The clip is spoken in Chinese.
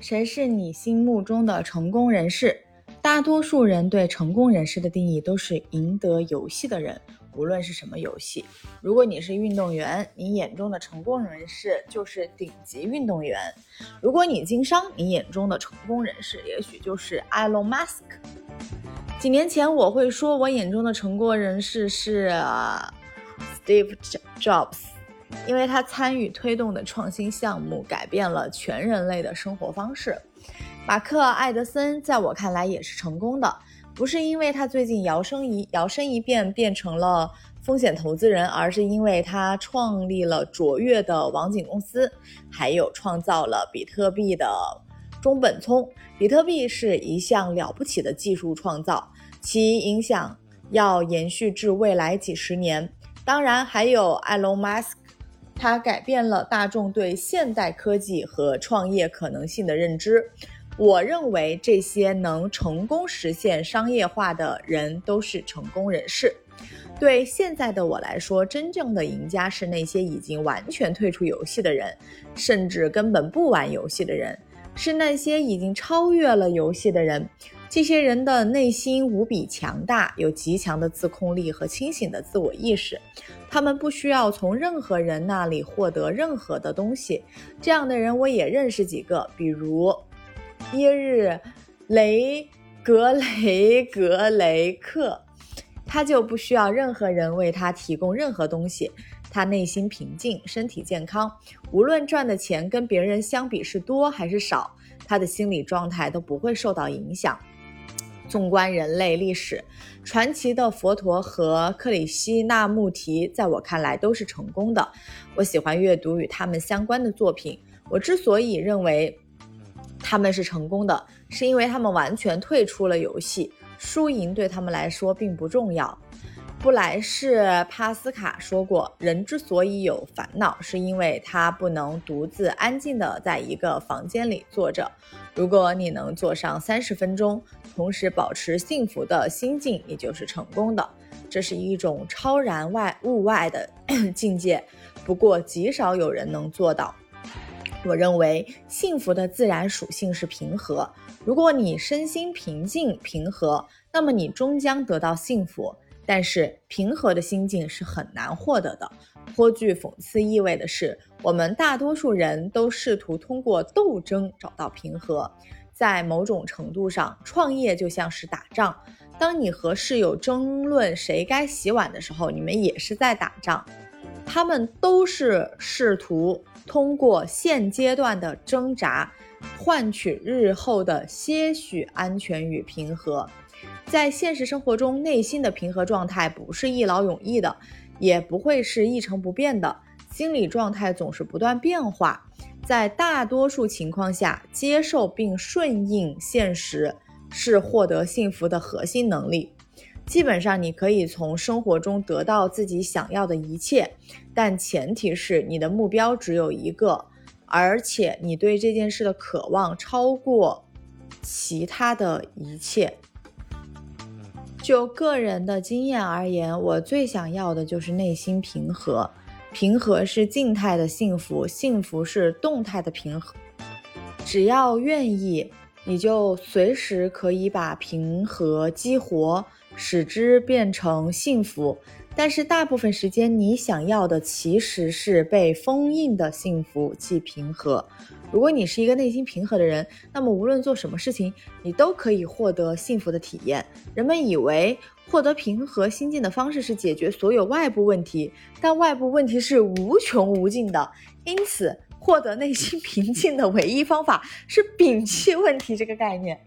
谁是你心目中的成功人士？大多数人对成功人士的定义都是赢得游戏的人，无论是什么游戏。如果你是运动员，你眼中的成功人士就是顶级运动员；如果你经商，你眼中的成功人士也许就是埃隆·马斯克。几年前，我会说我眼中的成功人士是 Steve Jobs。因为他参与推动的创新项目改变了全人类的生活方式。马克·艾德森在我看来也是成功的，不是因为他最近摇身一摇身一变变成了风险投资人，而是因为他创立了卓越的网景公司，还有创造了比特币的中本聪。比特币是一项了不起的技术创造，其影响要延续至未来几十年。当然，还有埃隆·马斯。它改变了大众对现代科技和创业可能性的认知。我认为这些能成功实现商业化的人都是成功人士。对现在的我来说，真正的赢家是那些已经完全退出游戏的人，甚至根本不玩游戏的人，是那些已经超越了游戏的人。这些人的内心无比强大，有极强的自控力和清醒的自我意识。他们不需要从任何人那里获得任何的东西。这样的人我也认识几个，比如耶日雷格雷格雷克，他就不需要任何人为他提供任何东西。他内心平静，身体健康，无论赚的钱跟别人相比是多还是少，他的心理状态都不会受到影响。纵观人类历史，传奇的佛陀和克里希那穆提，在我看来都是成功的。我喜欢阅读与他们相关的作品。我之所以认为他们是成功的，是因为他们完全退出了游戏，输赢对他们来说并不重要。布莱士·帕斯卡说过：“人之所以有烦恼，是因为他不能独自安静地在一个房间里坐着。如果你能坐上三十分钟，同时保持幸福的心境，你就是成功的。这是一种超然外物外的 境界，不过极少有人能做到。我认为幸福的自然属性是平和。如果你身心平静平和，那么你终将得到幸福。”但是平和的心境是很难获得的。颇具讽刺意味的是，我们大多数人都试图通过斗争找到平和。在某种程度上，创业就像是打仗。当你和室友争论谁该洗碗的时候，你们也是在打仗。他们都是试图通过现阶段的挣扎，换取日后的些许安全与平和。在现实生活中，内心的平和状态不是一劳永逸的，也不会是一成不变的。心理状态总是不断变化。在大多数情况下，接受并顺应现实是获得幸福的核心能力。基本上，你可以从生活中得到自己想要的一切，但前提是你的目标只有一个，而且你对这件事的渴望超过其他的一切。就个人的经验而言，我最想要的就是内心平和。平和是静态的幸福，幸福是动态的平和。只要愿意，你就随时可以把平和激活，使之变成幸福。但是大部分时间，你想要的其实是被封印的幸福，即平和。如果你是一个内心平和的人，那么无论做什么事情，你都可以获得幸福的体验。人们以为获得平和心境的方式是解决所有外部问题，但外部问题是无穷无尽的。因此，获得内心平静的唯一方法是摒弃问题这个概念。